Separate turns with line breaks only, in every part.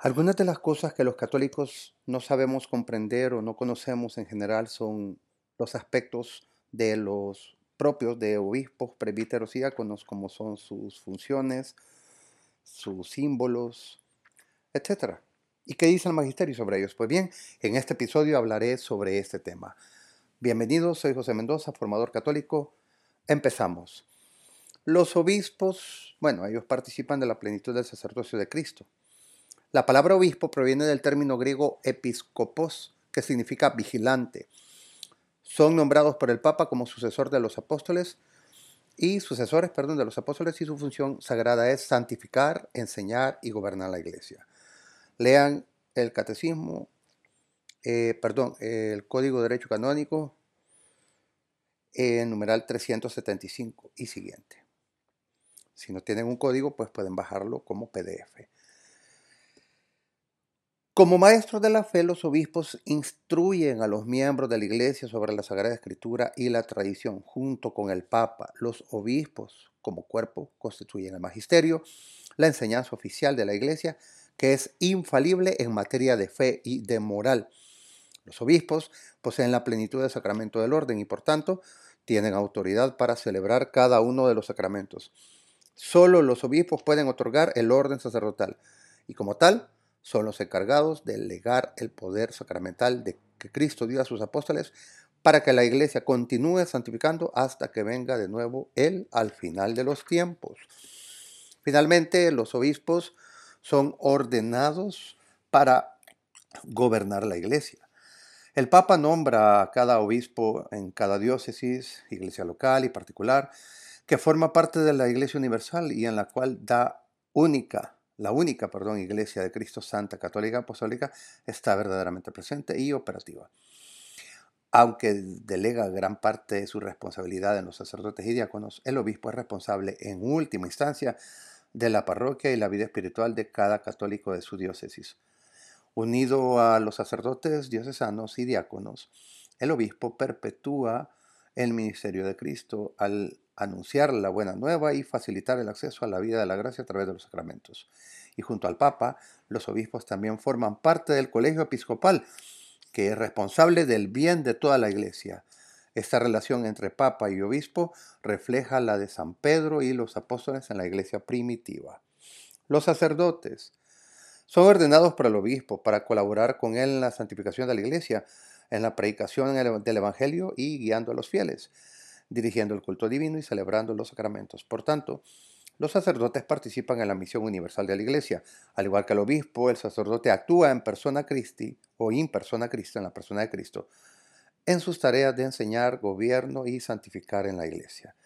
Algunas de las cosas que los católicos no sabemos comprender o no conocemos en general son los aspectos de los propios de obispos, presbíteros y diáconos, como son sus funciones, sus símbolos, etc. ¿Y qué dice el magisterio sobre ellos? Pues bien, en este episodio hablaré sobre este tema. Bienvenidos, soy José Mendoza, formador católico. Empezamos. Los obispos, bueno, ellos participan de la plenitud del sacerdocio de Cristo. La palabra obispo proviene del término griego episcopos, que significa vigilante. Son nombrados por el Papa como sucesor de los apóstoles y sucesores, perdón, de los apóstoles y su función sagrada es santificar, enseñar y gobernar la iglesia. Lean el catecismo, eh, perdón, el Código de Derecho Canónico, en numeral 375 y siguiente. Si no tienen un código, pues pueden bajarlo como PDF. Como maestros de la fe, los obispos instruyen a los miembros de la iglesia sobre la Sagrada Escritura y la tradición. Junto con el Papa, los obispos como cuerpo constituyen el magisterio, la enseñanza oficial de la iglesia, que es infalible en materia de fe y de moral. Los obispos poseen la plenitud del sacramento del orden y por tanto tienen autoridad para celebrar cada uno de los sacramentos. Solo los obispos pueden otorgar el orden sacerdotal y como tal son los encargados de legar el poder sacramental de que Cristo dio a sus apóstoles para que la iglesia continúe santificando hasta que venga de nuevo Él al final de los tiempos. Finalmente, los obispos son ordenados para gobernar la iglesia. El Papa nombra a cada obispo en cada diócesis, iglesia local y particular, que forma parte de la Iglesia Universal y en la cual da única la única, perdón, Iglesia de Cristo Santa Católica Apostólica está verdaderamente presente y operativa. Aunque delega gran parte de su responsabilidad en los sacerdotes y diáconos, el obispo es responsable en última instancia de la parroquia y la vida espiritual de cada católico de su diócesis. Unido a los sacerdotes diocesanos y diáconos, el obispo perpetúa el ministerio de Cristo al anunciar la buena nueva y facilitar el acceso a la vida de la gracia a través de los sacramentos. Y junto al Papa, los obispos también forman parte del colegio episcopal, que es responsable del bien de toda la iglesia. Esta relación entre Papa y obispo refleja la de San Pedro y los apóstoles en la iglesia primitiva. Los sacerdotes son ordenados por el obispo para colaborar con él en la santificación de la iglesia, en la predicación del Evangelio y guiando a los fieles dirigiendo el culto divino y celebrando los sacramentos. Por tanto, los sacerdotes participan en la misión universal de la Iglesia. Al igual que el obispo, el sacerdote actúa en persona Christi o in persona Cristo, en la persona de Cristo, en sus tareas de enseñar, gobierno y santificar en la Iglesia.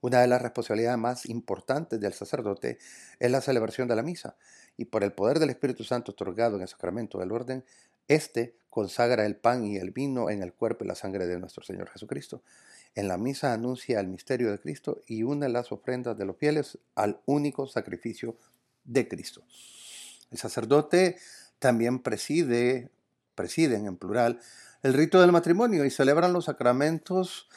Una de las responsabilidades más importantes del sacerdote es la celebración de la misa, y por el poder del Espíritu Santo otorgado en el sacramento del orden, éste consagra el pan y el vino en el cuerpo y la sangre de nuestro Señor Jesucristo. En la misa anuncia el misterio de Cristo y une las ofrendas de los fieles al único sacrificio de Cristo. El sacerdote también preside, presiden en plural, el rito del matrimonio y celebran los sacramentos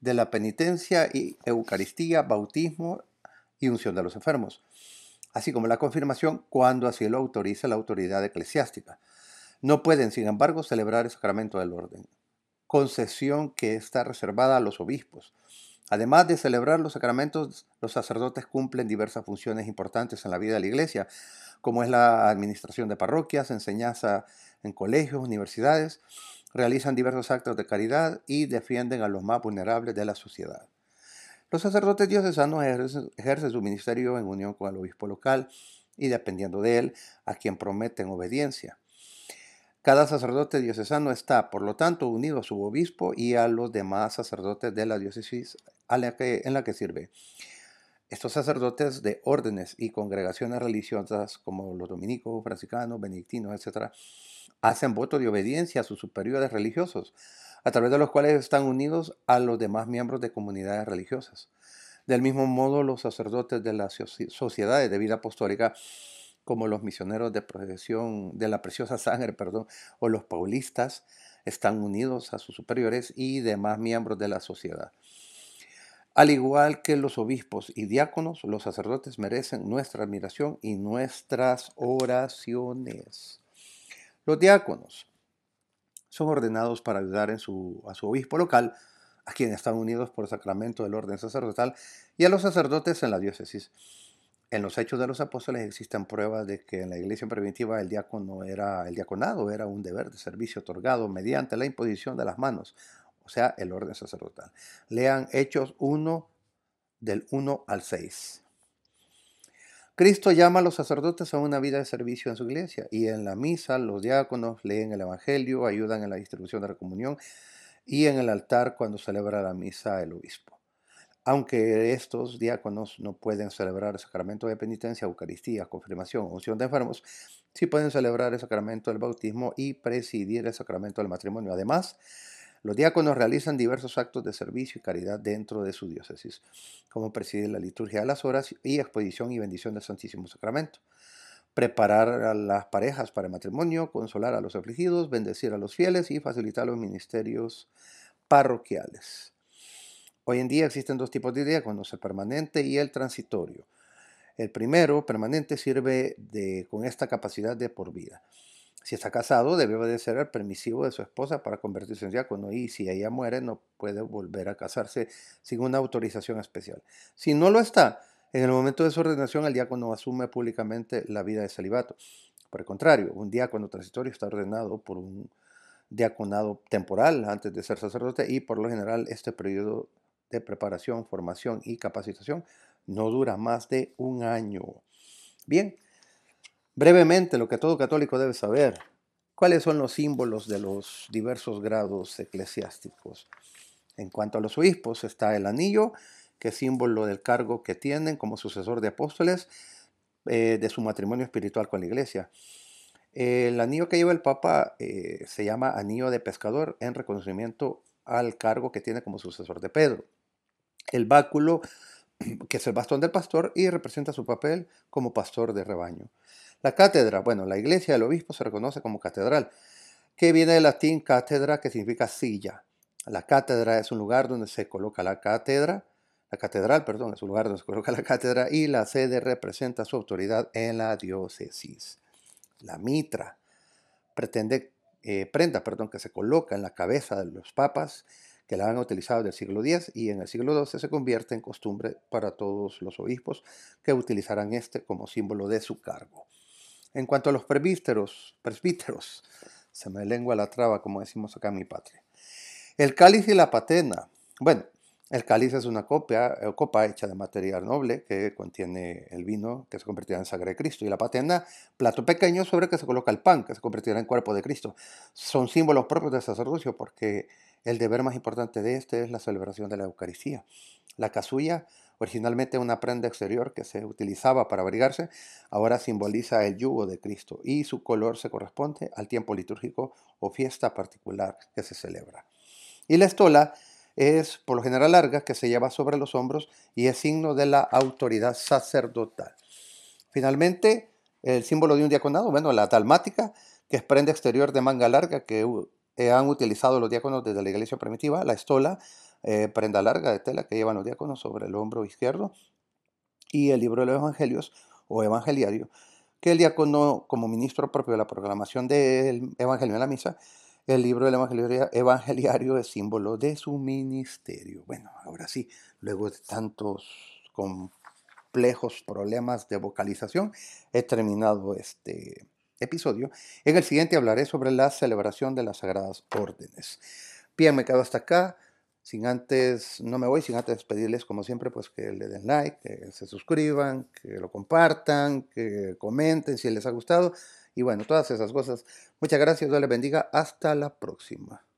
de la penitencia y Eucaristía, bautismo y unción de los enfermos, así como la confirmación cuando así lo autoriza la autoridad eclesiástica. No pueden, sin embargo, celebrar el sacramento del orden concesión que está reservada a los obispos. Además de celebrar los sacramentos, los sacerdotes cumplen diversas funciones importantes en la vida de la iglesia, como es la administración de parroquias, enseñanza en colegios, universidades, realizan diversos actos de caridad y defienden a los más vulnerables de la sociedad. Los sacerdotes diocesanos ejercen su ministerio en unión con el obispo local y dependiendo de él, a quien prometen obediencia. Cada sacerdote diocesano está, por lo tanto, unido a su obispo y a los demás sacerdotes de la diócesis en la que sirve. Estos sacerdotes de órdenes y congregaciones religiosas como los dominicos, franciscanos, benedictinos, etc., hacen voto de obediencia a sus superiores religiosos, a través de los cuales están unidos a los demás miembros de comunidades religiosas. Del mismo modo, los sacerdotes de las sociedades de vida apostólica como los misioneros de procesión de la preciosa sangre, perdón, o los paulistas, están unidos a sus superiores y demás miembros de la sociedad. Al igual que los obispos y diáconos, los sacerdotes merecen nuestra admiración y nuestras oraciones. Los diáconos son ordenados para ayudar a su obispo local, a quien están unidos por sacramento del orden sacerdotal, y a los sacerdotes en la diócesis. En los hechos de los apóstoles existen pruebas de que en la iglesia primitiva el diácono era el diaconado era un deber de servicio otorgado mediante la imposición de las manos, o sea, el orden sacerdotal. Lean Hechos 1 del 1 al 6. Cristo llama a los sacerdotes a una vida de servicio en su iglesia y en la misa los diáconos leen el Evangelio, ayudan en la distribución de la comunión y en el altar cuando celebra la misa el obispo. Aunque estos diáconos no pueden celebrar el sacramento de penitencia, Eucaristía, confirmación, unción de enfermos, sí pueden celebrar el sacramento del bautismo y presidir el sacramento del matrimonio. Además, los diáconos realizan diversos actos de servicio y caridad dentro de su diócesis, como presidir la liturgia de las horas y exposición y bendición del Santísimo Sacramento, preparar a las parejas para el matrimonio, consolar a los afligidos, bendecir a los fieles y facilitar los ministerios parroquiales. Hoy en día existen dos tipos de diáconos, el permanente y el transitorio. El primero, permanente, sirve con esta capacidad de por vida. Si está casado, debe obedecer al permisivo de su esposa para convertirse en diácono y si ella muere, no puede volver a casarse sin una autorización especial. Si no lo está, en el momento de su ordenación, el diácono asume públicamente la vida de celibato. Por el contrario, un diácono transitorio está ordenado por un diaconado temporal antes de ser sacerdote y por lo general este periodo de preparación, formación y capacitación no dura más de un año. Bien, brevemente lo que todo católico debe saber, cuáles son los símbolos de los diversos grados eclesiásticos. En cuanto a los obispos está el anillo, que es símbolo del cargo que tienen como sucesor de apóstoles eh, de su matrimonio espiritual con la iglesia. El anillo que lleva el Papa eh, se llama anillo de pescador en reconocimiento al cargo que tiene como sucesor de Pedro el báculo, que es el bastón del pastor, y representa su papel como pastor de rebaño. La cátedra, bueno, la iglesia del obispo se reconoce como catedral, que viene del latín cátedra, que significa silla. La cátedra es un lugar donde se coloca la cátedra, la catedral, perdón, es un lugar donde se coloca la cátedra y la sede representa su autoridad en la diócesis. La mitra pretende, eh, prenda perdón, que se coloca en la cabeza de los papas que la han utilizado del siglo X y en el siglo XII se convierte en costumbre para todos los obispos que utilizarán este como símbolo de su cargo. En cuanto a los presbíteros, presbíteros, se me lengua la traba como decimos acá en mi patria. El cáliz y la patena. Bueno, el cáliz es una copia, eh, copa hecha de material noble que contiene el vino que se convertirá en sangre de Cristo. Y la patena, plato pequeño sobre el que se coloca el pan que se convertirá en cuerpo de Cristo. Son símbolos propios del sacerdocio porque el deber más importante de este es la celebración de la Eucaristía. La casulla, originalmente una prenda exterior que se utilizaba para abrigarse, ahora simboliza el yugo de Cristo y su color se corresponde al tiempo litúrgico o fiesta particular que se celebra. Y la estola es por lo general larga, que se lleva sobre los hombros y es signo de la autoridad sacerdotal. Finalmente, el símbolo de un diaconado, bueno, la talmática, que es prenda exterior de manga larga que eh, han utilizado los diáconos desde la iglesia primitiva, la estola, eh, prenda larga de tela que llevan los diáconos sobre el hombro izquierdo, y el libro de los evangelios o evangeliario, que el diácono, como ministro propio de la proclamación del evangelio en la misa, el libro del evangelio evangeliario es símbolo de su ministerio. Bueno, ahora sí, luego de tantos complejos problemas de vocalización, he terminado este episodio. En el siguiente hablaré sobre la celebración de las sagradas órdenes. Bien, me quedo hasta acá. Sin antes, no me voy sin antes pedirles, como siempre, pues que le den like, que se suscriban, que lo compartan, que comenten si les ha gustado. Y bueno, todas esas cosas. Muchas gracias, Dios les bendiga. Hasta la próxima.